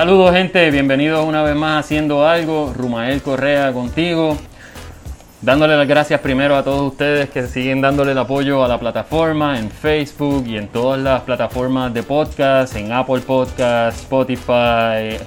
Saludos gente, bienvenidos una vez más Haciendo Algo, Rumael Correa contigo. Dándole las gracias primero a todos ustedes que siguen dándole el apoyo a la plataforma en Facebook y en todas las plataformas de podcast, en Apple Podcast, Spotify,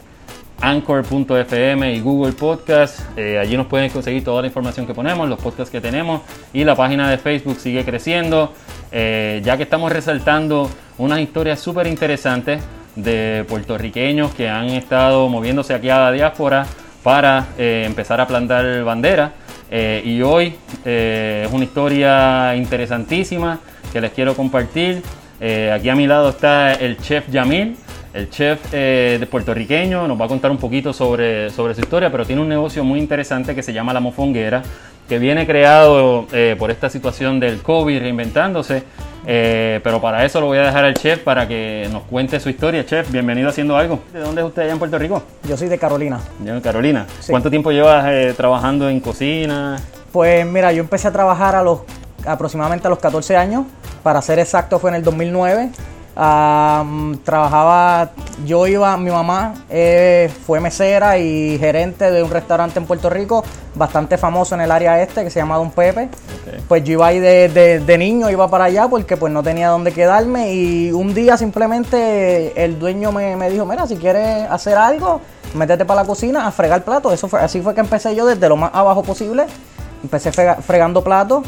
Anchor.fm y Google Podcast. Eh, allí nos pueden conseguir toda la información que ponemos, los podcasts que tenemos y la página de Facebook sigue creciendo, eh, ya que estamos resaltando unas historias súper interesantes de puertorriqueños que han estado moviéndose aquí a la diáspora para eh, empezar a plantar bandera. Eh, y hoy eh, es una historia interesantísima que les quiero compartir. aquí a mi lado está el chef Yamil, el chef de puertorriqueño, nos va a contar un poquito sobre, sobre su historia, pero tiene un negocio muy interesante que se llama La Mofonguera, que viene creado por esta situación del COVID reinventándose eh, pero para eso lo voy a dejar al chef para que nos cuente su historia. Chef, bienvenido haciendo algo. ¿De dónde es usted allá en Puerto Rico? Yo soy de Carolina. de Carolina. ¿Cuánto tiempo llevas eh, trabajando en cocina? Pues mira, yo empecé a trabajar a los aproximadamente a los 14 años. Para ser exacto fue en el 2009 trabajaba, yo iba, mi mamá eh, fue mesera y gerente de un restaurante en Puerto Rico, bastante famoso en el área este, que se llama Don Pepe. Pues yo iba ahí de, niño, iba para allá porque pues no tenía dónde quedarme y un día simplemente el dueño me, me dijo, mira, si quieres hacer algo, métete para la cocina a fregar platos. Eso fue, así fue que empecé yo desde lo más abajo posible. Empecé fregando platos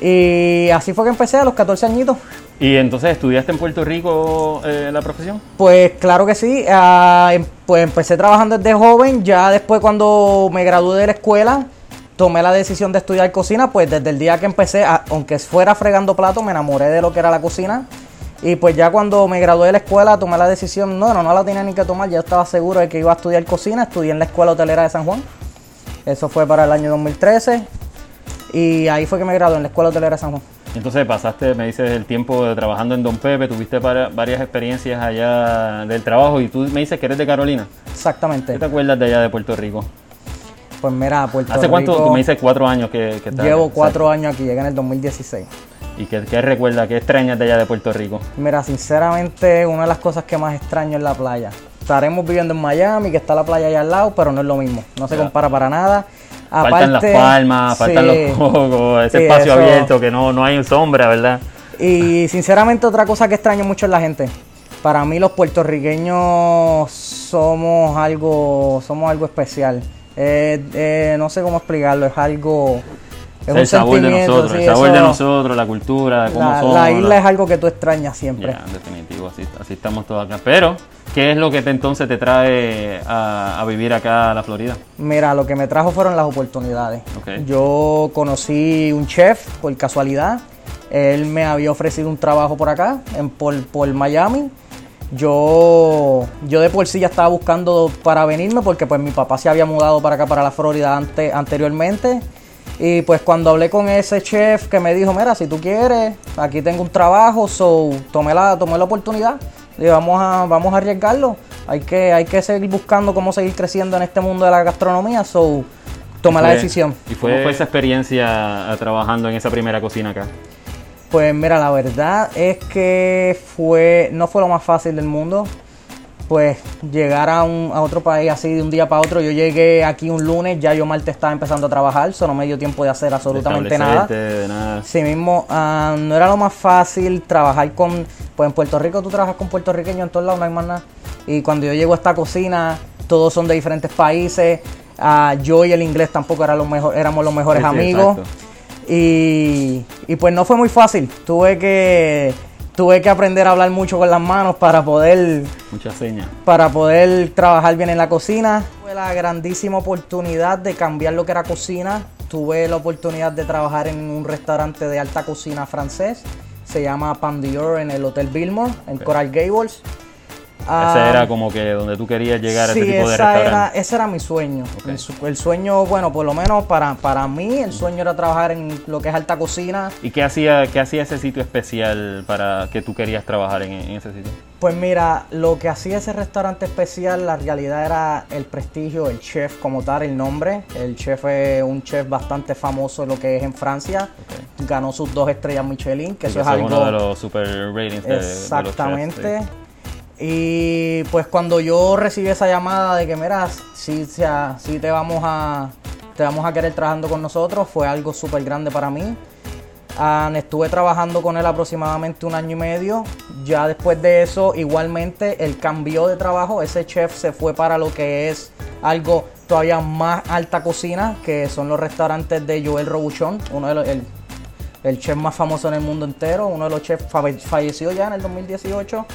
y así fue que empecé a los 14 añitos. ¿Y entonces estudiaste en Puerto Rico eh, la profesión? Pues claro que sí. Ah, em, pues empecé trabajando desde joven. Ya después cuando me gradué de la escuela, tomé la decisión de estudiar cocina. Pues desde el día que empecé, aunque fuera fregando platos, me enamoré de lo que era la cocina. Y pues ya cuando me gradué de la escuela, tomé la decisión, no, no, no la tenía ni que tomar. Ya estaba seguro de que iba a estudiar cocina. Estudié en la Escuela Hotelera de San Juan. Eso fue para el año 2013. Y ahí fue que me gradué en la Escuela Hotelera de San Juan. Entonces pasaste, me dices, el tiempo trabajando en Don Pepe, tuviste varias experiencias allá del trabajo y tú me dices que eres de Carolina. Exactamente. ¿Qué te acuerdas de allá de Puerto Rico? Pues mira, Puerto Rico... ¿Hace cuánto? Tú me dices cuatro años que, que estás. Llevo cuatro años aquí, llegué en el 2016. ¿Y qué, qué recuerdas, qué extrañas de allá de Puerto Rico? Mira, sinceramente, una de las cosas que más extraño es la playa. Estaremos viviendo en Miami, que está la playa allá al lado, pero no es lo mismo. No se compara para nada faltan las palmas, faltan los cocos, ese espacio abierto que no, no hay sombra, ¿verdad? Y sinceramente otra cosa que extraño mucho es la gente. Para mí los puertorriqueños somos algo, somos algo especial. Eh, eh, no sé cómo explicarlo, es algo... Es el sabor de nosotros, el sabor de nosotros, la cultura, cómo la, somos. La isla es algo que tú extrañas siempre. Ya, definitivo, así, así estamos todos acá. Pero ¿Qué es lo que te, entonces te trae a, vivir acá a la Florida? Mira, lo que me trajo fueron las oportunidades. Yo conocí un chef por casualidad. Él me había ofrecido un trabajo por acá, en, por, por Miami. Yo, yo de por sí ya estaba buscando para venirme porque pues mi papá se había mudado para acá, para la Florida anteriormente. Y pues cuando hablé con ese chef que me dijo, mira, si tú quieres, aquí tengo un trabajo, so tomé la, tomé la oportunidad vamos a, vamos a arriesgarlo. Hay que, hay que seguir buscando cómo seguir creciendo en este mundo de la gastronomía. So, toma la decisión. ¿Y fue, ¿Cómo fue esa experiencia ah, trabajando en esa primera cocina acá? Pues mira, la verdad es que fue, no fue lo más fácil del mundo pues llegar a, un, a otro país así de un día para otro. Yo llegué aquí un lunes, ya yo martes estaba empezando a trabajar, solo no me dio tiempo de hacer absolutamente nada. nada. Sí mismo, ah, no era lo más fácil trabajar con, pues en Puerto Rico tú trabajas con puertorriqueños en todos lados, no hay más nada. Y cuando yo llego a esta cocina, todos son de diferentes países. Uh, yo y el inglés tampoco era lo mejor, éramos los mejores amigos. y, y pues no fue muy fácil. Tuve que tuve que aprender a hablar mucho con las manos para poder. Muchas señas. Para poder trabajar bien en la cocina. Tuve la grandísima oportunidad de cambiar lo que era cocina. Tuve la oportunidad de trabajar en un restaurante de alta cocina francés. Se llama Pandior en el Hotel Billmore, en Coral Gables. Ese era ah, como que donde tú querías llegar a ese tipo de restaurante. Era, ese era mi sueño. El, sueño, bueno, por lo menos para, para mí, el sueño era trabajar en lo que es alta cocina. ¿Y qué hacía, qué hacía ese sitio especial para que tú querías trabajar en, ese sitio? Pues mira, lo que hacía ese restaurante especial, la realidad era el prestigio, el chef como tal, el nombre. El chef es un chef bastante famoso en lo que es en Francia. Ganó sus dos estrellas Michelin, que eso es algo... uno de los super ratings de, Exactamente. De los chefs, Y pues cuando yo recibí esa llamada de que, mira, sí, sí te vamos a te vamos a querer trabajando con nosotros, fue algo súper grande para mí. Ah, estuve trabajando con él aproximadamente un año y medio. Ya después de eso, igualmente, él cambió de trabajo. Ese chef se fue para lo que es algo todavía más alta cocina, que son los restaurantes de Joel Robuchón, uno de los, el, chef más famoso en el mundo entero. Uno de los chefs falleció ya en el 2018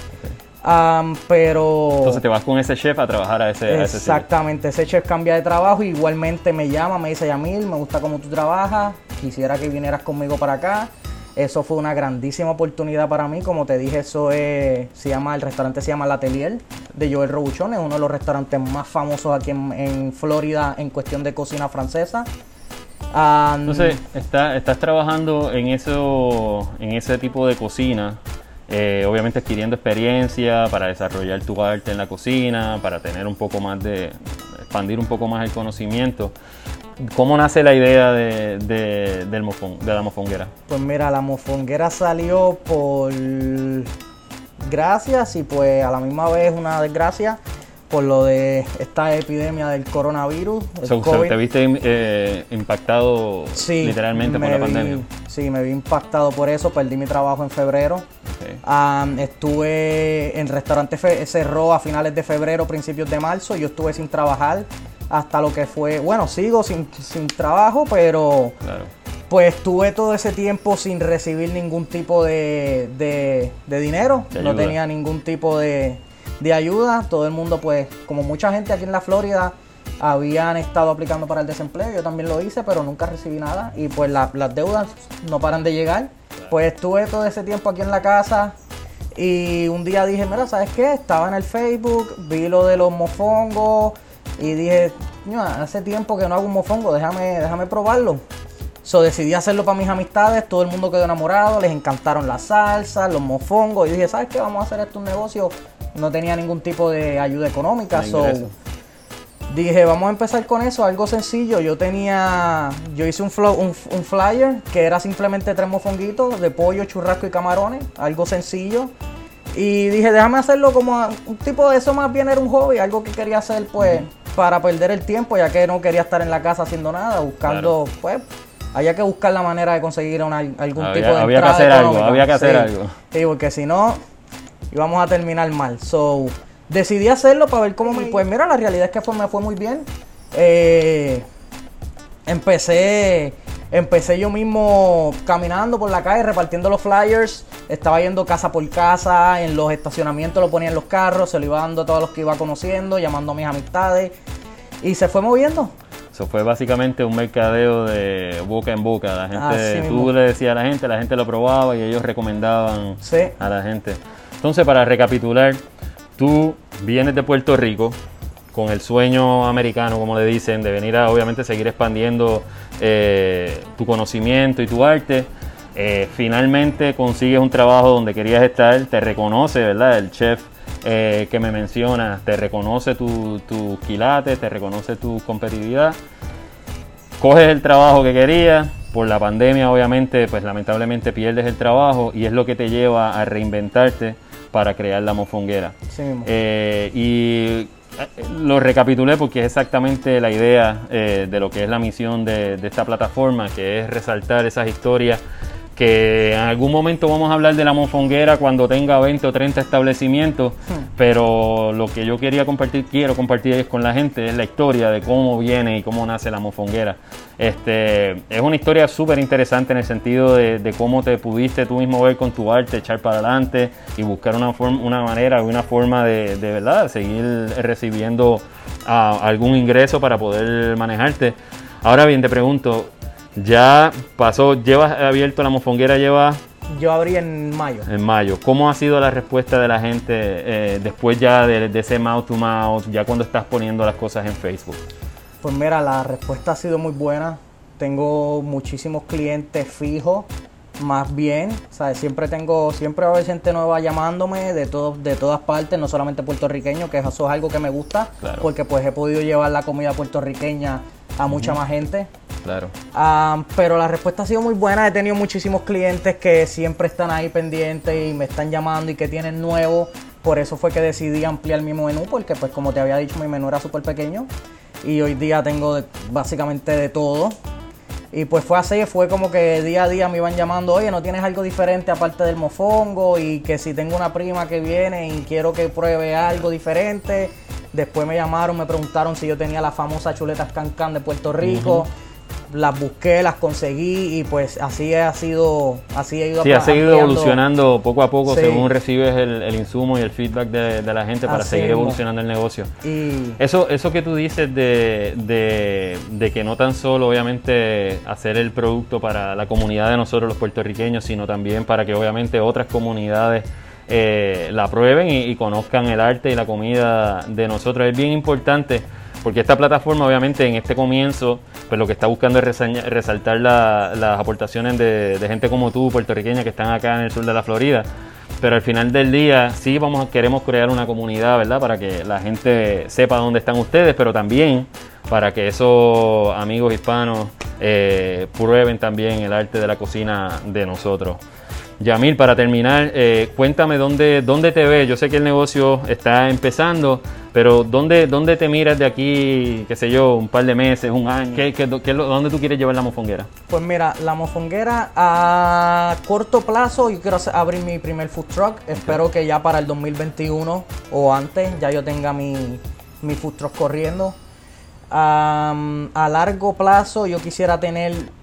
pero. Entonces te vas con ese chef a trabajar a ese. Exactamente, ese, chef cambia de trabajo, igualmente me llama, me dice Yamil, me gusta cómo tú trabajas, quisiera que vinieras conmigo para acá. Eso fue una grandísima oportunidad para mí. Como te dije, eso es, se llama, el restaurante se llama La Atelier de Joel Robuchon. Es uno de los restaurantes más famosos aquí en, Florida en cuestión de cocina francesa. Entonces, estás trabajando en eso, en ese tipo de cocina eh, obviamente adquiriendo experiencia para desarrollar tu arte en la cocina, para tener un poco más de, expandir un poco más el conocimiento. ¿Cómo nace la idea de, de, del de la mofonguera? Pues mira, la mofonguera salió por gracias y pues a la misma vez una desgracia por lo de esta epidemia del coronavirus. ¿Te viste eh, impactado literalmente por la pandemia? Sí, me vi impactado por eso, perdí mi trabajo en febrero. Estuve en restaurante, cerró a finales de febrero, principios de marzo, yo estuve sin trabajar hasta lo que fue, bueno, sigo sin, trabajo, pero pues estuve todo ese tiempo sin recibir ningún tipo de, dinero, no tenía ningún tipo de de ayuda. Todo el mundo, pues, como mucha gente aquí en la Florida, habían estado aplicando para el desempleo. Yo también lo hice, pero nunca recibí nada. Y pues las deudas no paran de llegar. Pues estuve todo ese tiempo aquí en la casa. Y un día dije, mira, ¿sabes qué? Estaba en el Facebook, vi lo de los mofongos. Y dije, hace tiempo que no hago un mofongo, déjame, déjame probarlo. So decidí hacerlo para mis amistades, todo el mundo quedó enamorado, les encantaron las salsas, los mofongos. Y dije, ¿sabes qué? Vamos a hacer esto un negocio no tenía ningún tipo de ayuda económica. Dije, vamos a empezar con eso, algo sencillo. Yo tenía, yo hice un, un, flyer que era simplemente tres mofonguitos de pollo, churrasco y camarones, algo sencillo. Y dije, déjame hacerlo como un tipo de eso, más bien era un hobby, algo que quería hacer pues para perder el tiempo, ya que no quería estar en la casa haciendo nada, buscando, pues, había que buscar la manera de conseguir algún tipo de había que hacer algo, había que hacer algo. Sí, porque si no, y vamos a terminar mal. So, decidí hacerlo para ver cómo me... Pues mira, la realidad es que fue, me fue muy bien. Eh, empecé, empecé yo mismo caminando por la calle, repartiendo los flyers. Estaba yendo casa por casa, en los estacionamientos lo ponía en los carros, se lo iba dando a todos los que iba conociendo, llamando a mis amistades. Y se fue moviendo. Eso fue básicamente un mercadeo de boca en boca. La gente, tú le decías a la gente, la gente lo probaba y ellos recomendaban a la gente. Entonces, para recapitular, tú vienes de Puerto Rico con el sueño americano, como le dicen, de venir a obviamente seguir expandiendo eh, tu conocimiento y tu arte. Eh, finalmente consigues un trabajo donde querías estar, te reconoce, ¿verdad? El chef eh, que me menciona, te reconoce tus tu quilates, te reconoce tu competitividad. Coges el trabajo que querías, por la pandemia obviamente, pues lamentablemente pierdes el trabajo y es lo que te lleva a reinventarte para crear la mofonguera. Eh, y eh, lo recapitulé porque es exactamente la idea eh, de lo que es la misión de, de, esta plataforma, que es resaltar esas historias que en algún momento vamos a hablar de la mofonguera cuando tenga 20 o 30 establecimientos, hmm. pero lo que yo quería compartir, quiero compartir con la gente es la historia de cómo viene y cómo nace la mofonguera. Este, es una historia súper interesante en el sentido de, cómo te pudiste tú mismo ver con tu arte, echar para adelante y buscar una, forma, una manera, una forma de, de verdad seguir recibiendo ah, algún ingreso para poder manejarte. Ahora bien, te pregunto, ya pasó, llevas abierto la mofonguera, lleva... Yo abrí en mayo. En mayo. ¿Cómo ha sido la respuesta de la gente eh, después ya de, ese mouth to mouth, ya cuando estás poniendo las cosas en Facebook? Pues mira, la respuesta ha sido muy buena. Tengo muchísimos clientes fijos, más bien, ¿sabes? Siempre tengo, siempre va a haber gente nueva llamándome de, todo, de todas partes, no solamente puertorriqueño, que eso es algo que me gusta, porque pues he podido llevar la comida puertorriqueña a mucha más gente. Claro. Ah, pero la respuesta ha sido muy buena. He tenido muchísimos clientes que siempre están ahí pendientes y me están llamando y que tienen nuevo por eso fue que decidí ampliar mi menú, porque pues como te había dicho, mi menú era súper pequeño. Y hoy día tengo de- básicamente de todo. Y pues fue así, fue como que día a día me iban llamando, oye, ¿no tienes algo diferente aparte del mofongo? Y que si tengo una prima que viene y quiero que pruebe algo diferente. Después me llamaron, me preguntaron si yo tenía las famosas chuletas Cancan de Puerto Rico. Las busqué, las conseguí y pues así ha sido, así he ido Sí, ha seguido evolucionando poco a poco Sí. según recibes el, el insumo y el feedback de, de la gente para Así seguir mismo. evolucionando el negocio. Y Eso, eso que tú dices de, de- de que no tan solo obviamente hacer el producto para la comunidad de nosotros los puertorriqueños, sino también para que obviamente otras comunidades eh, la prueben y, conozcan el arte y la comida de nosotros es bien importante porque esta plataforma obviamente en este comienzo pues lo que está buscando es resaltar la- las aportaciones de, de gente como tú, puertorriqueña, que están acá en el sur de la Florida. Pero al final del día sí vamos queremos crear una comunidad, ¿verdad? Para que la gente sepa dónde están ustedes, pero también para que esos amigos hispanos eh, prueben también el arte de la cocina de nosotros. Yamil, para terminar, eh, cuéntame dónde, dónde te ves. Yo sé que el negocio está empezando, pero ¿dónde, dónde te miras de aquí, qué sé yo, un par de meses, un año? ¿Qué, ¿Dónde tú quieres llevar la mofonguera? Pues mira, la mofonguera a corto plazo yo quiero abrir mi primer food truck. Espero que ya para el 2021 o antes ya yo tenga mi, mi food truck corriendo. A largo plazo yo quisiera tener...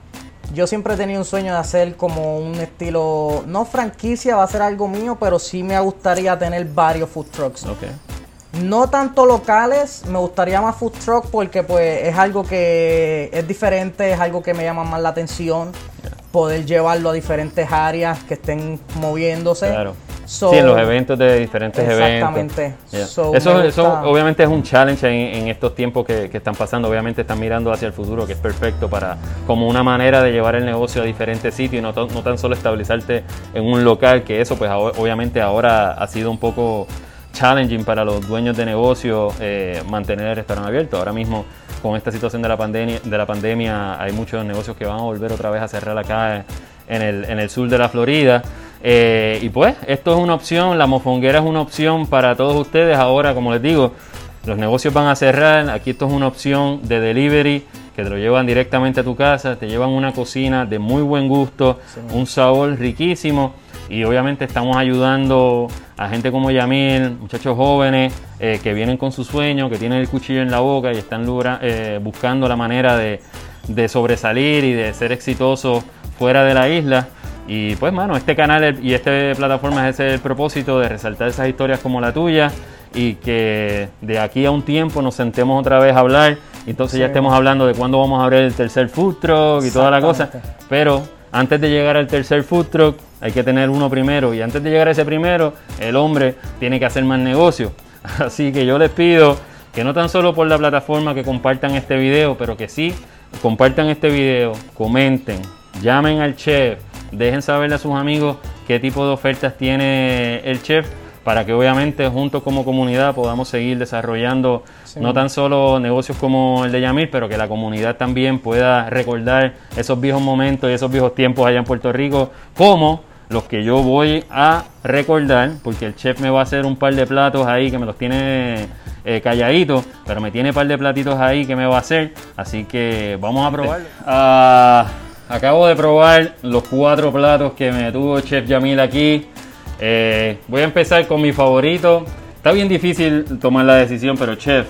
Yo siempre he tenido un sueño de hacer como un estilo, no franquicia, va a ser algo mío, pero sí me gustaría tener varios food trucks. No tanto locales, me gustaría más food truck porque pues es algo que es diferente, es algo que me llama más la atención. Poder llevarlo a diferentes áreas que estén moviéndose. Claro. So- sí, en los eventos de diferentes Exactamente. eventos. Yeah. So, eso, eso obviamente es un challenge en, en estos tiempos que, que están pasando. Obviamente están mirando hacia el futuro, que es perfecto para como una manera de llevar el negocio a diferentes sitios y no, tan solo estabilizarte en un local, que eso pues obviamente ahora ha sido un poco challenging para los dueños de negocio eh, mantener el restaurante abierto. Ahora mismo con esta situación de la pandemia, de la pandemia hay muchos negocios que van a volver otra vez a cerrar acá en el, en el sur de la Florida. Eh, y pues esto es una opción, la mofonguera es una opción para todos ustedes. Ahora, como les digo, los negocios van a cerrar. Aquí esto es una opción de delivery que te lo llevan directamente a tu casa. Te llevan una cocina de muy buen gusto, un sabor riquísimo. Y obviamente estamos ayudando a gente como Yamil, muchachos jóvenes eh, que vienen con su sueño, que tienen el cuchillo en la boca y están eh, buscando la manera de, de sobresalir y de ser exitosos fuera de la isla. Y pues, mano, este canal y esta plataforma es el propósito de resaltar esas historias como la tuya y que de aquí a un tiempo nos sentemos otra vez a hablar. Entonces ya estemos hablando de cuándo vamos a abrir el tercer food truck y toda la cosa. Pero antes de llegar al tercer food truck hay que tener uno primero y antes de llegar a ese primero el hombre tiene que hacer más negocio. Así que yo les pido que no tan solo por la plataforma que compartan este video, pero que sí compartan este video, comenten, llamen al chef, dejen saberle a sus amigos qué tipo de ofertas tiene el chef para que obviamente juntos como comunidad podamos seguir desarrollando Sí. no tan solo negocios como el de Yamil, pero que la comunidad también pueda recordar esos viejos momentos y esos viejos tiempos allá en Puerto Rico, como los que yo voy a recordar, porque el chef me va a hacer un par de platos ahí que me los tiene eh, calladitos, pero me tiene un par de platitos ahí que me va a hacer, así que vamos a probar. Acabo de probar los cuatro platos que me tuvo Chef Yamil aquí. Eh, voy a empezar con mi favorito. Está bien difícil tomar la decisión, pero chef,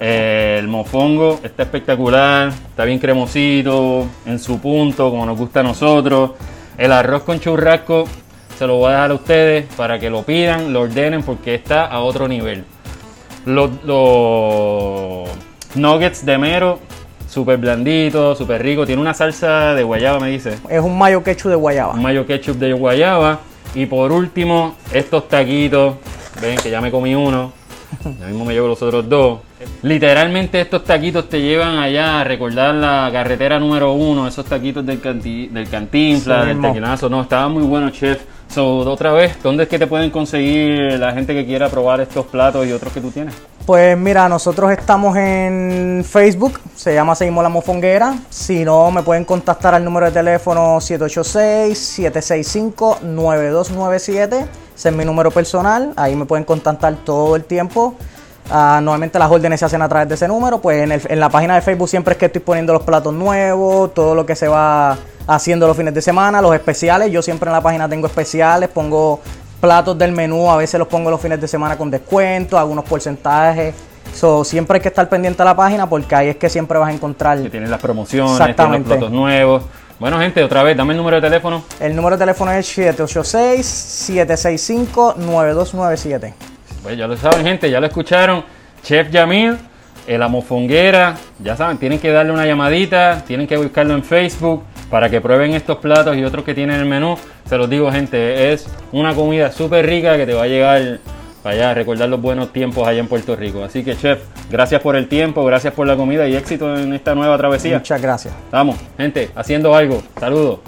eh, el mofongo está espectacular, está bien cremosito, en su punto, como nos gusta a nosotros. El arroz con churrasco se lo voy a dejar a ustedes para que lo pidan, lo ordenen, porque está a otro nivel. Los, los nuggets de mero, súper blandito, súper rico. Tiene una salsa de guayaba, me dice Es un mayo quechu de guayaba. un mayo ketchup de guayaba. Y por último, estos taquitos. Ven que ya me comí uno. Ya mismo me llevo los otros dos. Literalmente estos taquitos te llevan allá a recordar la carretera número uno, esos taquitos del, canti, del cantinfla, Sí del mismo. tequilazo. No, estaba muy bueno, chef. So, otra vez, ¿dónde es que te pueden conseguir la gente que quiera probar estos platos y otros que tú tienes? Pues mira, nosotros estamos en Facebook, se llama Seguimos la Mofonguera. Si no, me pueden contactar al número de teléfono 786-765-9297. Ese es mi número personal, ahí me pueden contactar todo el tiempo. Ah, normalmente las órdenes se hacen a través de ese número, pues en, el- en la página de Facebook siempre es que estoy poniendo los platos nuevos, todo lo que se va haciendo los fines de semana, los especiales, yo siempre en la página tengo especiales, pongo platos del menú, a veces los pongo los fines de semana con descuento, algunos porcentajes. So, siempre hay que estar pendiente a la página porque ahí es que siempre vas a encontrar Que tienen las promociones, tienen los platos nuevos. Bueno, gente, otra vez, dame el número de teléfono. El número de teléfono es 786-765-9297. Pues ya lo saben, gente, ya lo escucharon. Chef Yamil, el amofonguera. Ya saben, tienen que darle una llamadita, tienen que buscarlo en Facebook para que prueben estos platos y otros que tienen en el menú. Se los digo, gente, es una comida súper rica que te va a llegar allá, recordar los buenos tiempos allá en Puerto Rico. Así que, chef, gracias por el tiempo, gracias por la comida y éxito en esta nueva travesía. Muchas gracias. Vamos, gente, haciendo algo. Saludos.